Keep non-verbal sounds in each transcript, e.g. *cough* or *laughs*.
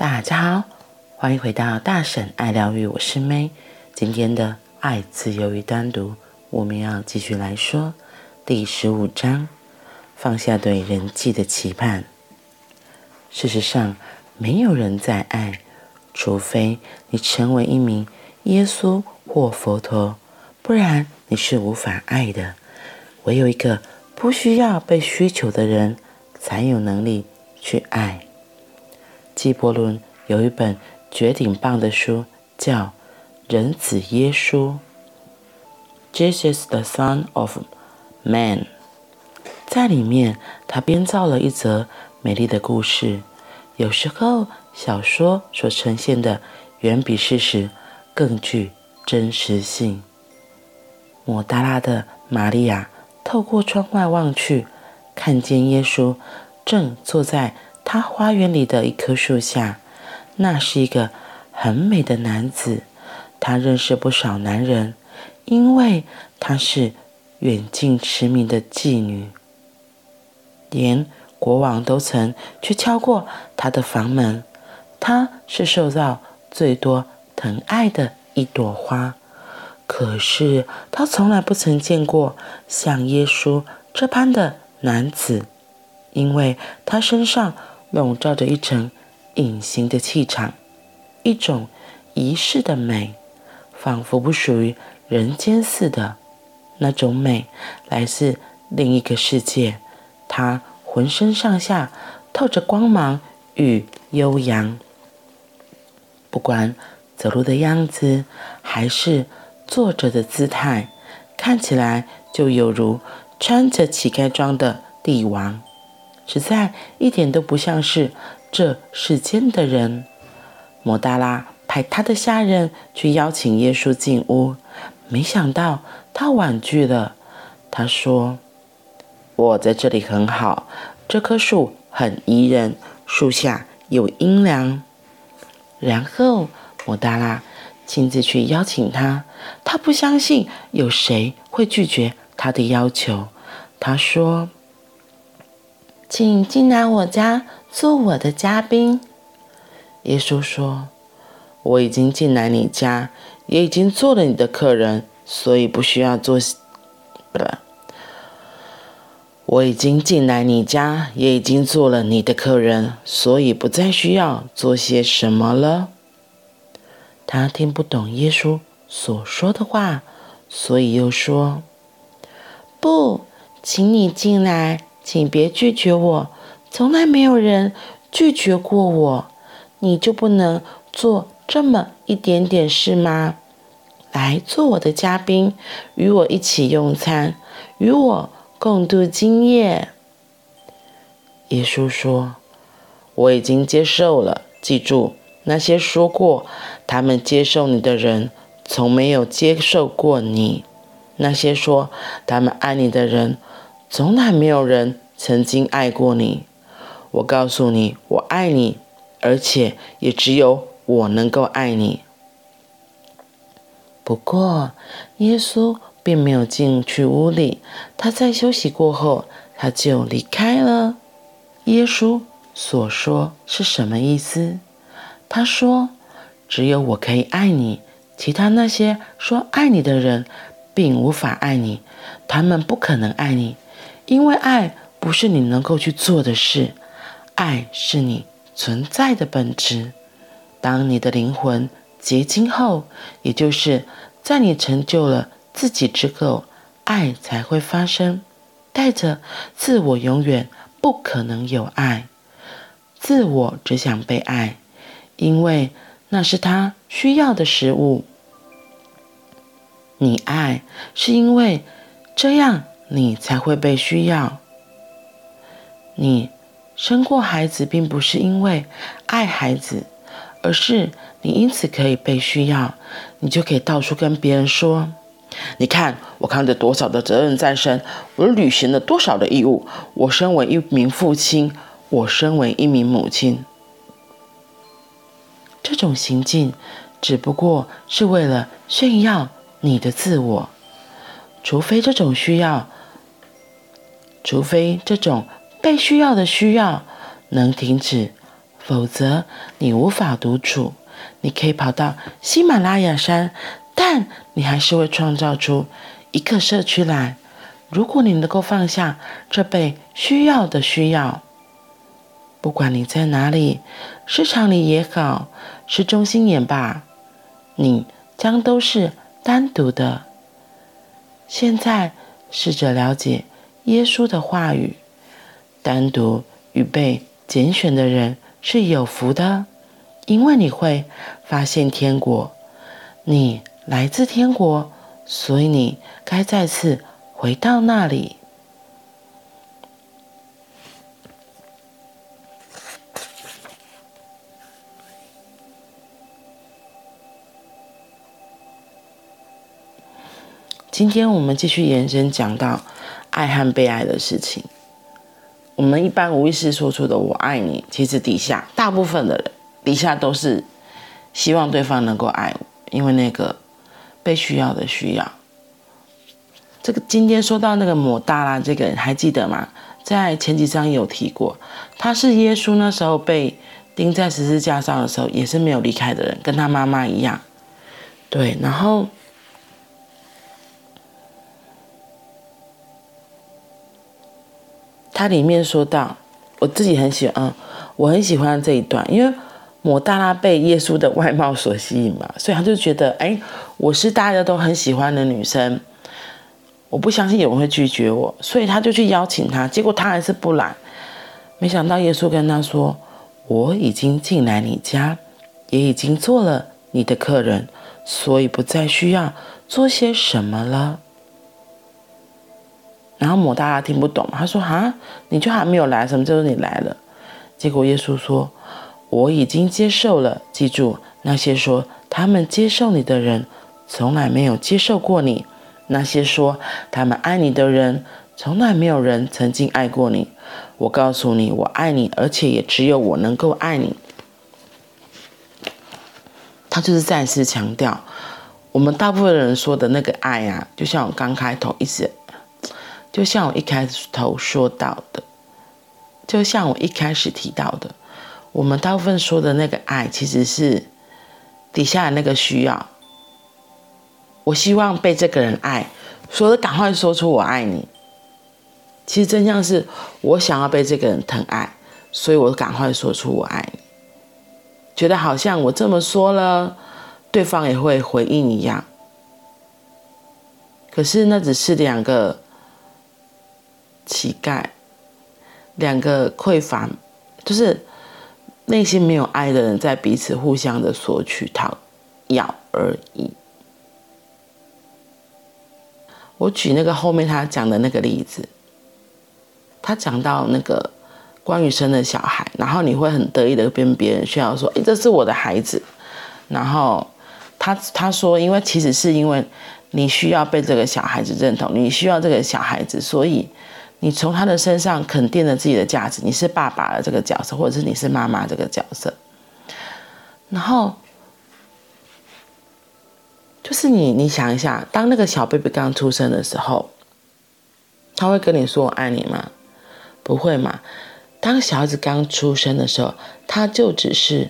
大家好，欢迎回到大婶爱疗愈，我是 May。今天的爱、自由与单独，我们要继续来说第十五章：放下对人际的期盼。事实上，没有人在爱，除非你成为一名耶稣或佛陀，不然你是无法爱的。唯有一个不需要被需求的人，才有能力去爱。纪伯伦有一本绝顶棒的书，叫《人子耶稣》（Jesus the Son of Man）。在里面，他编造了一则美丽的故事。有时候，小说所呈现的远比事实更具真实性。抹大拉的玛利亚透过窗外望去，看见耶稣正坐在。他花园里的一棵树下，那是一个很美的男子。他认识不少男人，因为他是远近驰名的妓女，连国王都曾去敲过他的房门。他是受到最多疼爱的一朵花，可是他从来不曾见过像耶稣这般的男子，因为他身上。笼罩着一层隐形的气场，一种仪式的美，仿佛不属于人间似的。那种美来自另一个世界，它浑身上下透着光芒与悠扬。不管走路的样子，还是坐着的姿态，看起来就有如穿着乞丐装的帝王。实在一点都不像是这世间的人。摩达拉派他的下人去邀请耶稣进屋，没想到他婉拒了。他说：“我在这里很好，这棵树很宜人，树下有阴凉。”然后摩达拉亲自去邀请他，他不相信有谁会拒绝他的要求。他说。请进来我家做我的嘉宾。耶稣说：“我已经进来你家，也已经做了你的客人，所以不需要做。不，我已经进来你家，也已经做了你的客人，所以不再需要做些什么了。”他听不懂耶稣所说的话，所以又说：“不，请你进来。”请别拒绝我，从来没有人拒绝过我。你就不能做这么一点点事吗？来做我的嘉宾，与我一起用餐，与我共度今夜。耶稣说：“我已经接受了。记住，那些说过他们接受你的人，从没有接受过你；那些说他们爱你的人。”从来没有人曾经爱过你。我告诉你，我爱你，而且也只有我能够爱你。不过，耶稣并没有进去屋里。他在休息过后，他就离开了。耶稣所说是什么意思？他说：“只有我可以爱你，其他那些说爱你的人，并无法爱你。他们不可能爱你。”因为爱不是你能够去做的事，爱是你存在的本质。当你的灵魂结晶后，也就是在你成就了自己之后，爱才会发生。带着自我，永远不可能有爱。自我只想被爱，因为那是他需要的食物。你爱是因为这样。你才会被需要。你生过孩子，并不是因为爱孩子，而是你因此可以被需要，你就可以到处跟别人说：“你看，我扛着多少的责任在身，我履行了多少的义务。我身为一名父亲，我身为一名母亲。”这种行径只不过是为了炫耀你的自我，除非这种需要。除非这种被需要的需要能停止否则你无法独处。你可以跑到喜马拉雅山，但你还是会创造出一个社区来。如果你能够放下这被需要的需要，不管你在哪里，市场里也好，市中心也罢，你将都是单独的。现在试着了解耶稣的话语，单独与被拣选的人是有福的，因为你会发现天国。你来自天国，所以你该再次回到那里。今天我们继续延伸讲到爱和被爱的事情。我们一般无意识说出的“我爱你”，其实底下大部分的人底下都是希望对方能够爱我，因为那个被需要的需要。这个今天说到那个抹大拉这个人还记得吗？在前几章有提过，他是耶稣那时候被钉在十字架上的时候，也是没有离开的人，跟他妈妈一样。对，然后。它里面说到，我自己很喜欢，嗯，我很喜欢这一段，因为抹大拉被耶稣的外貌所吸引嘛，所以他就觉得，哎，我是大家都很喜欢的女生，我不相信有人会拒绝我，所以他就去邀请他，结果他还是不来。没想到耶稣跟他说，我已经进来你家，也已经做了你的客人，所以不再需要做些什么了。然后抹大拉听不懂，他说：“哈，你就还没有来，什么叫做你来了？”结果耶稣说：“我已经接受了。记住，那些说他们接受你的人，从来没有接受过你；那些说他们爱你的人，从来没有人曾经爱过你。我告诉你，我爱你，而且也只有我能够爱你。”他就是再次强调，我们大部分人说的那个爱啊，就像我刚开头一直。就像我一开始头说到的，就像我一开始提到的，我们大部分说的那个爱，其实是底下的那个需要。我希望被这个人爱，所以赶快说出我爱你。其实真相是我想要被这个人疼爱，所以我赶快说出我爱你。觉得好像我这么说了，对方也会回应一样。可是那只是两个。乞丐，两个匮乏，就是内心没有爱的人，在彼此互相的索取、讨要而已。我举那个后面他讲的那个例子，他讲到那个关于生的小孩，然后你会很得意的跟别人炫耀说：“诶，这是我的孩子。”然后他他说：“因为其实是因为你需要被这个小孩子认同，你需要这个小孩子，所以。”你从他的身上肯定了自己的价值，你是爸爸的这个角色，或者是你是妈妈这个角色。然后，就是你，你想一下，当那个小 baby 刚出生的时候，他会跟你说“我爱你”吗？不会嘛。当小孩子刚出生的时候，他就只是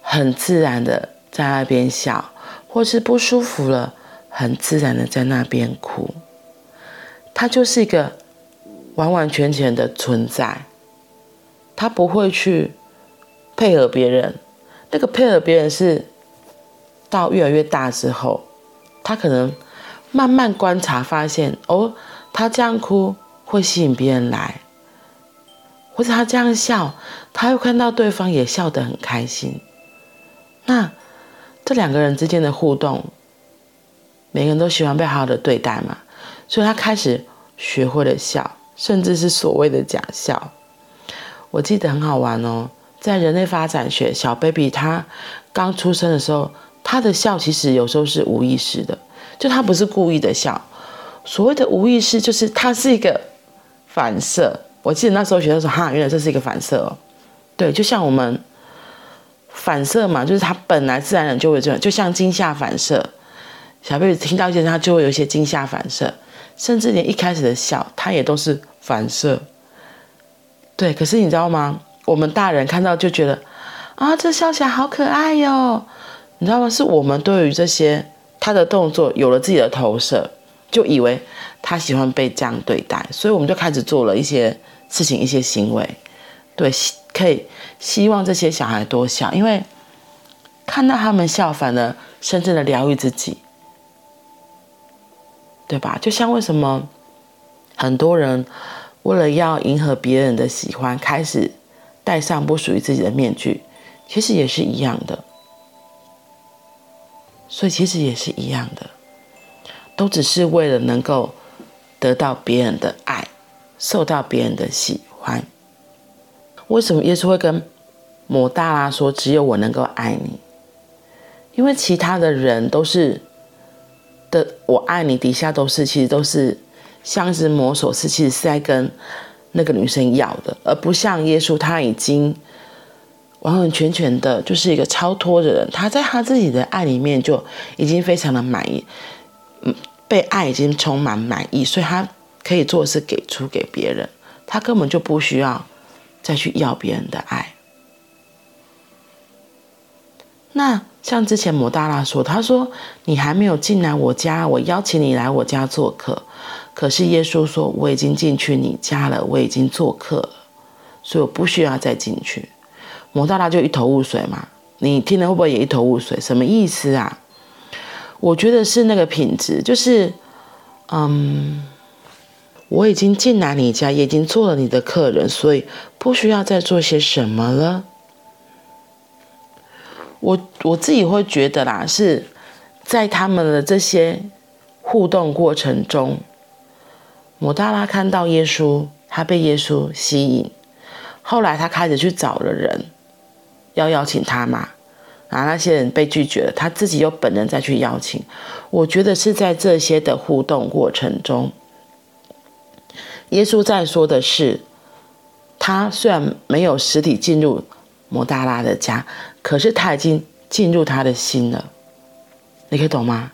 很自然的在那边笑，或是不舒服了，很自然的在那边哭。他就是一个。完完全全的存在，他不会去配合别人。那个配合别人是到越来越大之后，他可能慢慢观察发现，哦，他这样哭会吸引别人来，或者他这样笑，他会看到对方也笑得很开心。那这两个人之间的互动，每个人都喜欢被好好的对待嘛，所以他开始学会了笑。甚至是所谓的假笑，我记得很好玩哦。在人类发展学，小 baby 他刚出生的时候，他的笑其实有时候是无意识的，就他不是故意的笑。所谓的无意识，就是它是一个反射。我记得那时候学的时候，哈，原来这是一个反射哦。对，就像我们反射嘛，就是他本来自然人就会这样，就像惊吓反射。小 baby 听到一些，他就会有一些惊吓反射。甚至连一开始的笑，他也都是反射。对，可是你知道吗？我们大人看到就觉得啊，这笑起来好可爱哟，你知道吗？是我们对于这些他的动作有了自己的投射，就以为他喜欢被这样对待，所以我们就开始做了一些事情、一些行为，对，可以希望这些小孩多笑，因为看到他们笑，反而深深的疗愈自己，对吧？就像为什么很多人为了要迎合别人的喜欢，开始戴上不属于自己的面具。其实也是一样的，所以其实也是一样的，都只是为了能够得到别人的爱，受到别人的喜欢。为什么耶稣会跟抹大拉说：“只有我能够爱你？”因为其他的人都是的，我爱你底下都是，其实都是像是魔手是，其实是在跟那个女生要的，而不像耶稣，他已经。完完全全的就是一个超脱的人，他在他自己的爱里面就已经非常的满意，嗯，被爱已经充满满意，所以他可以做的是给出给别人，他根本就不需要再去要别人的爱。那像之前摩大拉说，他说你还没有进来我家，我邀请你来我家做客，可是耶稣说我已经进去你家了，我已经做客了，所以我不需要再进去。摩大拉就一头雾水嘛，你听了会不会也一头雾水？什么意思啊？我觉得是那个品质，就是，嗯，我已经进来你家，也已经做了你的客人，所以不需要再做些什么了。我我自己会觉得啦，是在他们的这些互动过程中，摩大拉看到耶稣，他被耶稣吸引，后来他开始去找了人。要邀请他嘛，然后那些人被拒绝了，他自己又本人再去邀请。我觉得是在这些的互动过程中，耶稣在说的是，他虽然没有实体进入摩大拉的家，可是他已经进入他的心了。你可以懂吗？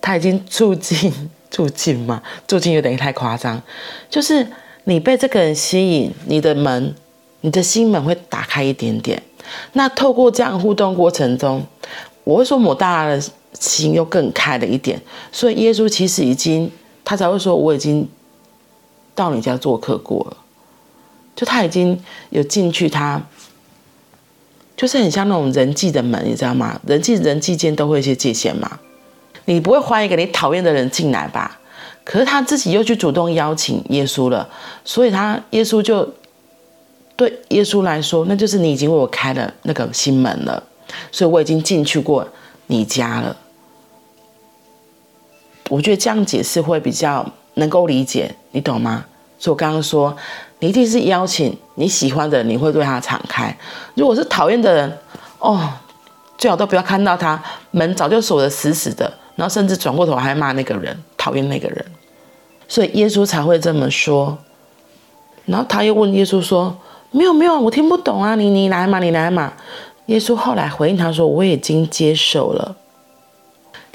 他已经住进 *laughs* 住进嘛，住进有点太夸张。就是你被这个人吸引，你的门，你的心门会打开一点点。那透过这样互动过程中，我会说抹大的心又更开了一点，所以耶稣其实已经，他才会说我已经到你家做客过了，就他已经有进去，他就是很像那种人际的门，你知道吗？人际人际间都会有一些界限嘛，你不会欢迎一个你讨厌的人进来吧？可是他自己又去主动邀请耶稣了，所以他耶稣就。对耶稣来说，那就是你已经为我开了那个心门了，所以我已经进去过你家了。我觉得这样解释会比较能够理解，你懂吗？所以我刚刚说，你一定是邀请你喜欢的人，你会对他敞开。如果是讨厌的人，哦，最好都不要看到他，门早就锁得死死的，然后甚至转过头还骂那个人，讨厌那个人。所以耶稣才会这么说。然后他又问耶稣说。没有没有，我听不懂啊！你你来嘛，你来嘛。耶稣后来回应他说：“我已经接受了。”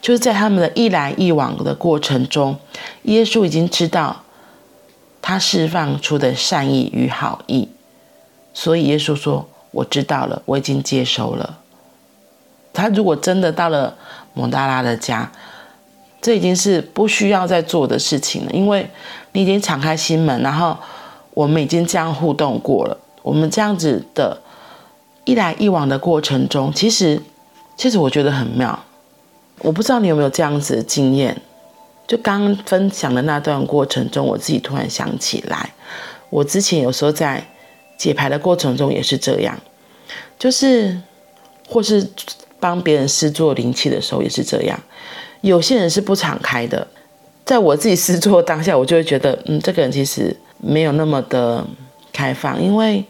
就是在他们的一来一往的过程中，耶稣已经知道他释放出的善意与好意，所以耶稣说：“我知道了，我已经接收了。”他如果真的到了蒙大拉的家，这已经是不需要再做的事情了，因为你已经敞开心门，然后。我们已经这样互动过了，我们这样子的一来一往的过程中，其实，其实我觉得很妙。我不知道你有没有这样子的经验？就刚分享的那段过程中，我自己突然想起来，我之前有时候在解牌的过程中也是这样，就是或是帮别人试做灵气的时候也是这样。有些人是不敞开的，在我自己试做当下，我就会觉得，嗯，这个人其实。没有那么的开放，因为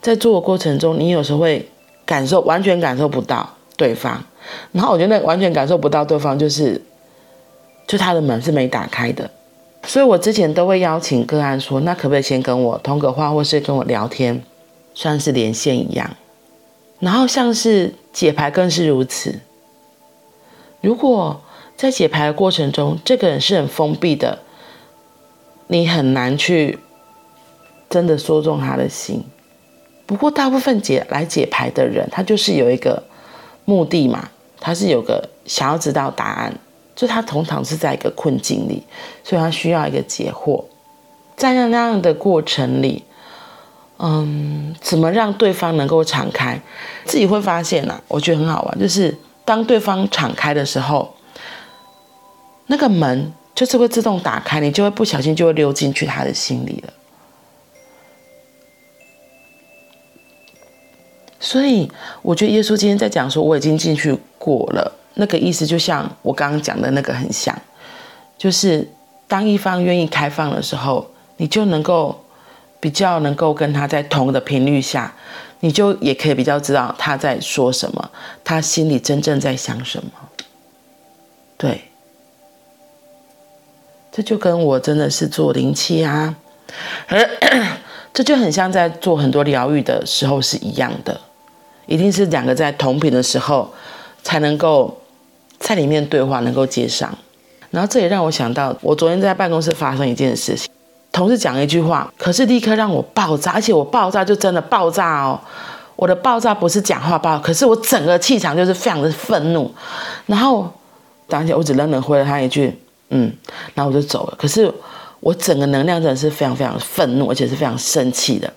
在做的过程中，你有时候会感受完全感受不到对方，然后我觉得完全感受不到对方，就是就他的门是没打开的，所以我之前都会邀请个案说，那可不可以先跟我通个话，或是跟我聊天，算是连线一样，然后像是解牌更是如此。如果在解牌的过程中，这个人是很封闭的，你很难去。真的说中他的心，不过大部分解来解牌的人，他就是有一个目的嘛，他是有个想要知道答案，就他通常是在一个困境里，所以他需要一个解惑。在那那样的过程里，嗯，怎么让对方能够敞开？自己会发现呐、啊，我觉得很好玩，就是当对方敞开的时候，那个门就是会自动打开，你就会不小心就会溜进去他的心里了。所以我觉得耶稣今天在讲说，我已经进去过了，那个意思就像我刚刚讲的那个很像，就是当一方愿意开放的时候。你就能够比较能够跟他在同的频率下，你就也可以比较知道他在说什么，他心里真正在想什么。对，这就跟我真的是做灵气啊，而这就很像在做很多疗愈的时候是一样的，一定是两个在同频的时候才能够在里面对话，能够接上。然后这也让我想到，我昨天在办公室发生一件事情。同事讲一句话，可是立刻让我爆炸，而且我爆炸就真的爆炸哦。我的爆炸不是讲话爆，可是我整个气场就是非常的愤怒。然后当下我只冷冷回了他一句“嗯”，然后我就走了。可是我整个能量真的是非常非常愤怒，而且是非常生气的。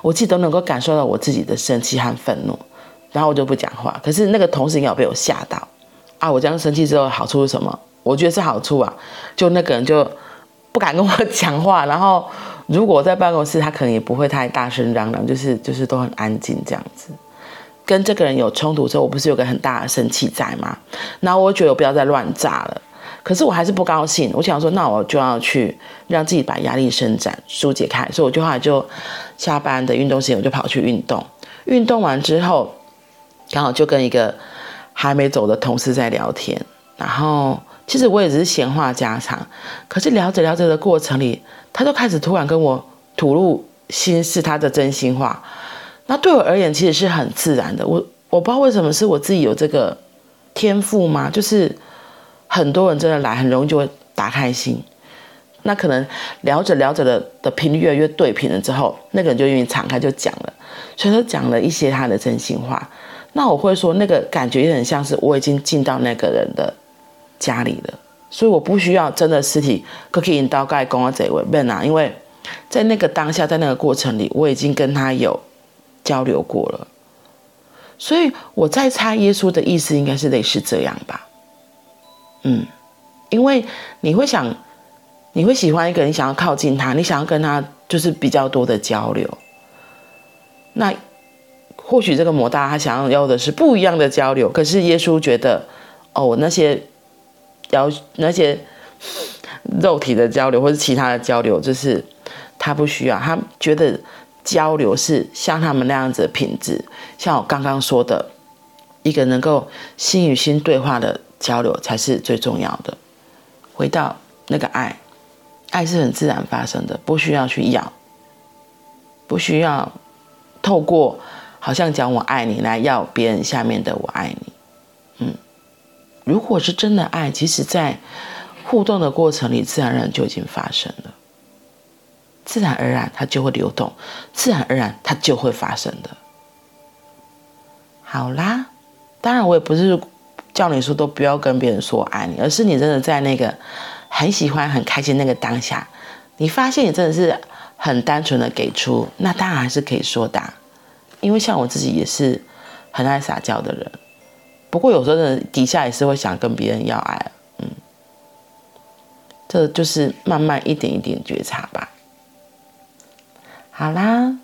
我自己都能够感受到我自己的生气和愤怒，然后我就不讲话。可是那个同事应该有被我吓到啊！我这样生气之后好处是什么？我觉得是好处啊，就那个人就。不敢跟我 *laughs* 讲话，然后如果在办公室，他可能也不会太大声嚷嚷，就是就是都很安静这样子。跟这个人有冲突之后，我不是有个很大的生气在吗？然后我觉得我不要再乱炸了，可是我还是不高兴。我想说，那我就要去让自己把压力伸展、疏解开，所以我就后来就下班的运动时间，我就跑去运动。运动完之后，刚好就跟一个还没走的同事在聊天，然后。其实我也只是闲话家常，可是聊着聊着的过程里，他就开始突然跟我吐露心事，他的真心话。那对我而言，其实是很自然的。我我不知道为什么是我自己有这个天赋吗？就是很多人真的来，很容易就会打开心。那可能聊着聊着的的频率越来越对频了之后，那个人就愿意敞开就讲了，所以他讲了一些他的真心话。那我会说，那个感觉也很像是我已经进到那个人的。家里了，所以我不需要真的尸体可以引导盖公啊这位问啊，因为在那个当下，在那个过程里，我已经跟他有交流过了，所以我在猜耶稣的意思应该是类似这样吧，嗯，因为你会想，你会喜欢一个人，想要靠近他，你想要跟他就是比较多的交流，那或许这个魔大他想要的是不一样的交流，可是耶稣觉得哦那些。要那些肉体的交流，或是其他的交流，就是他不需要。他觉得交流是像他们那样子的品质，像我刚刚说的，一个能够心与心对话的交流才是最重要的。回到那个爱，爱是很自然发生的，不需要去要，不需要透过好像讲我爱你来要别人下面的我爱你。嗯如果是真的爱，其实，在互动的过程里，自然而然就已经发生了，自然而然它就会流动，自然而然它就会发生的。好啦，当然我也不是叫你说都不要跟别人说我爱你，而是你真的在那个很喜欢、很开心那个当下，你发现你真的是很单纯的给出，那当然还是可以说的，因为像我自己也是很爱撒娇的人。不过有时候呢，底下也是会想跟别人要爱，嗯，这就是慢慢一点一点觉察吧。好啦，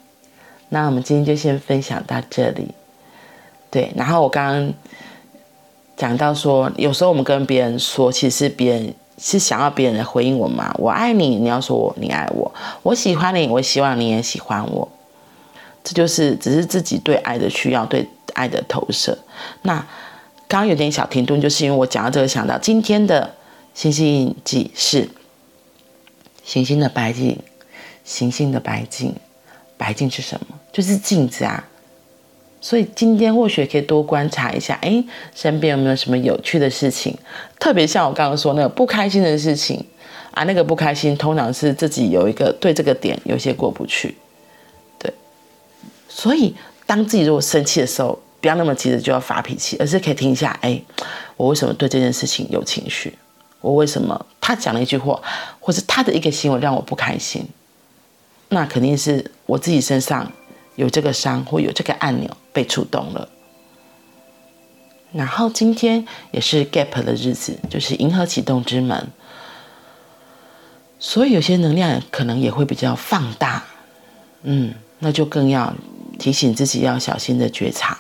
那我们今天就先分享到这里。对，然后我刚刚讲到说，有时候我们跟别人说，其实别人是想要别人来回应我嘛。我爱你，你要说我你爱我，我喜欢你，我希望你也喜欢我。这就是只是自己对爱的需要，对爱的投射。那。刚刚有点小停顿，就是因为我讲到这个，想到今天的星星印记是行星的白镜，行星的白镜，白镜是什么？就是镜子啊。所以今天或许可以多观察一下，哎，身边有没有什么有趣的事情？特别像我刚刚说那个不开心的事情啊，那个不开心通常是自己有一个对这个点有些过不去，所以，当自己如果生气的时候，不要那么急着就要发脾气，而是可以听一下，哎，我为什么对这件事情有情绪？我为什么他讲了一句话，或者他的一个行为让我不开心？那肯定是我自己身上有这个伤，或有这个按钮被触动了。然后今天也是 Gap 的日子，就是银河启动之门，所以有些能量可能也会比较放大，嗯，那就更要提醒自己要小心的觉察，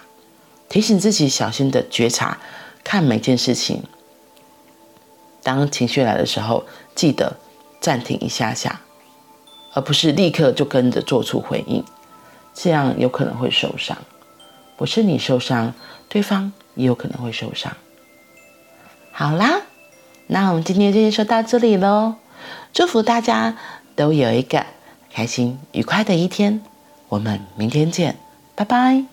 提醒自己小心的觉察，看每件事情。当情绪来的时候，记得暂停一下下，而不是立刻就跟着做出回应，这样有可能会受伤。不是你受伤，对方。也有可能会受伤。好啦，那我们今天就先说到这里喽。祝福大家都有一个开心愉快的一天。我们明天见拜拜。